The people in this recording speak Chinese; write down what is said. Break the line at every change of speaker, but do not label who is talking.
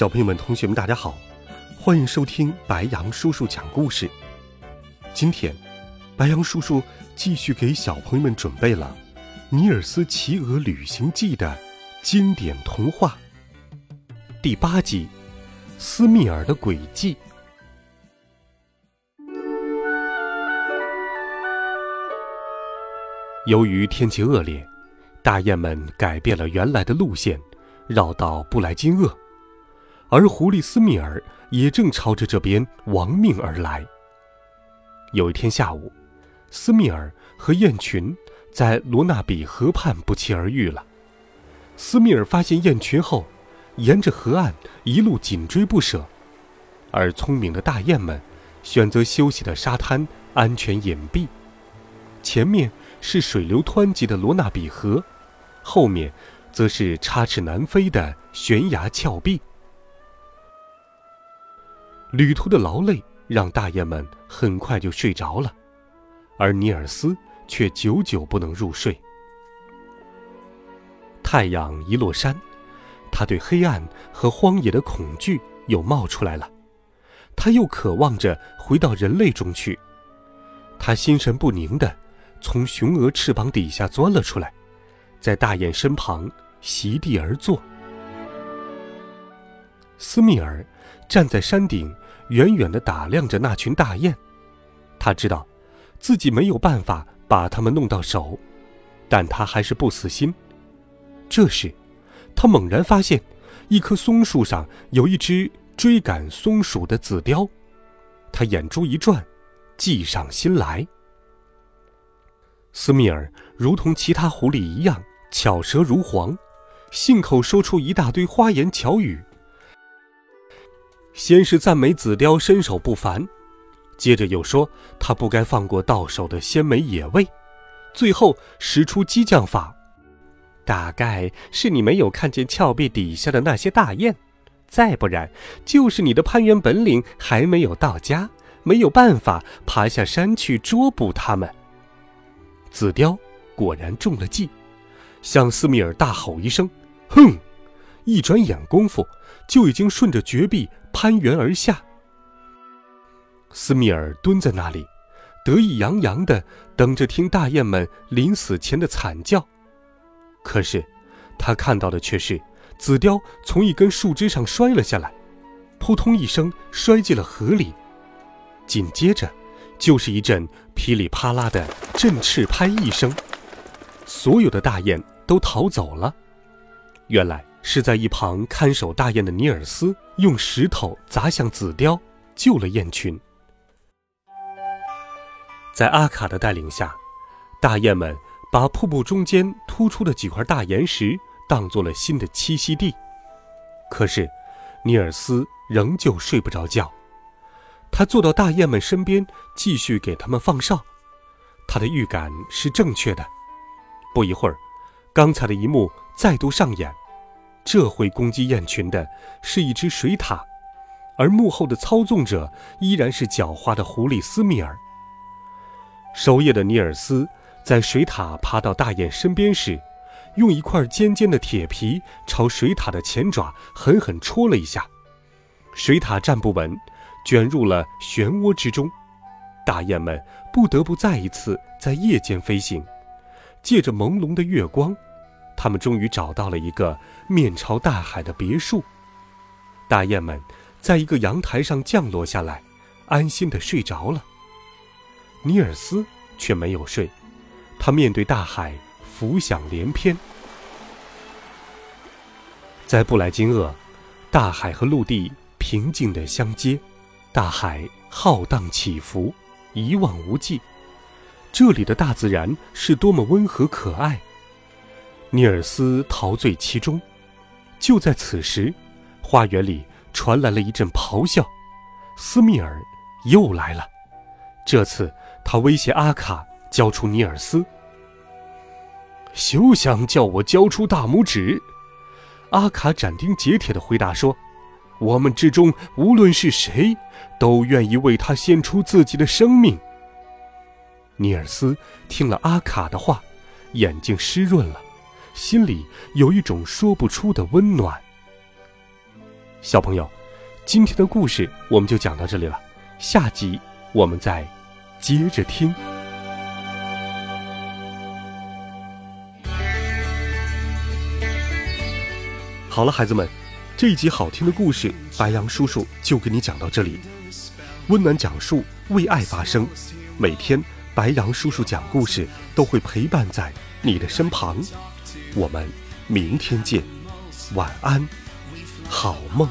小朋友们、同学们，大家好，欢迎收听白羊叔叔讲故事。今天，白羊叔叔继续给小朋友们准备了《尼尔斯骑鹅旅行记》的经典童话第八集《斯密尔的诡计》。由于天气恶劣，大雁们改变了原来的路线，绕到布莱金厄。而狐狸斯密尔也正朝着这边亡命而来。有一天下午，斯密尔和雁群在罗纳比河畔不期而遇了。斯密尔发现雁群后，沿着河岸一路紧追不舍，而聪明的大雁们选择休息的沙滩安全隐蔽。前面是水流湍急的罗纳比河，后面则是插翅难飞的悬崖峭壁。旅途的劳累让大雁们很快就睡着了，而尼尔斯却久久不能入睡。太阳一落山，他对黑暗和荒野的恐惧又冒出来了，他又渴望着回到人类中去。他心神不宁地从雄鹅翅膀底下钻了出来，在大雁身旁席地而坐。斯密尔站在山顶。远远地打量着那群大雁，他知道，自己没有办法把它们弄到手，但他还是不死心。这时，他猛然发现，一棵松树上有一只追赶松鼠的紫雕，他眼珠一转，计上心来。斯密尔如同其他狐狸一样巧舌如簧，信口说出一大堆花言巧语。先是赞美紫貂身手不凡，接着又说他不该放过到手的鲜美野味，最后使出激将法。大概是你没有看见峭壁底下的那些大雁，再不然就是你的攀援本领还没有到家，没有办法爬下山去捉捕它们。紫貂果然中了计，向斯密尔大吼一声：“哼！”一转眼功夫，就已经顺着绝壁。攀援而下，斯密尔蹲在那里，得意洋洋地等着听大雁们临死前的惨叫。可是，他看到的却是紫貂从一根树枝上摔了下来，扑通一声摔进了河里。紧接着，就是一阵噼里啪啦的振翅拍翼声，所有的大雁都逃走了。原来。是在一旁看守大雁的尼尔斯用石头砸向紫雕，救了雁群。在阿卡的带领下，大雁们把瀑布中间突出的几块大岩石当做了新的栖息地。可是，尼尔斯仍旧睡不着觉。他坐到大雁们身边，继续给他们放哨。他的预感是正确的。不一会儿，刚才的一幕再度上演。这回攻击雁群的是一只水獭，而幕后的操纵者依然是狡猾的狐狸斯密尔。守夜的尼尔斯在水獭爬到大雁身边时，用一块尖尖的铁皮朝水獭的前爪狠狠戳了一下，水獭站不稳，卷入了漩涡之中。大雁们不得不再一次在夜间飞行，借着朦胧的月光。他们终于找到了一个面朝大海的别墅，大雁们在一个阳台上降落下来，安心的睡着了。尼尔斯却没有睡，他面对大海，浮想联翩。在布莱金厄，大海和陆地平静的相接，大海浩荡起伏，一望无际。这里的大自然是多么温和可爱。尼尔斯陶醉其中，就在此时，花园里传来了一阵咆哮，斯密尔又来了。这次他威胁阿卡交出尼尔斯。休想叫我交出大拇指！阿卡斩钉截铁地回答说：“我们之中无论是谁，都愿意为他献出自己的生命。”尼尔斯听了阿卡的话，眼睛湿润了，心里有一种说不出的温暖。小朋友，今天的故事我们就讲到这里了，下集我们再接着听。好了，孩子们，这一集好听的故事，白羊叔叔就给你讲到这里。温暖讲述，为爱发声。每天，白羊叔叔讲故事都会陪伴在你的身旁。我们明天见，晚安，好梦。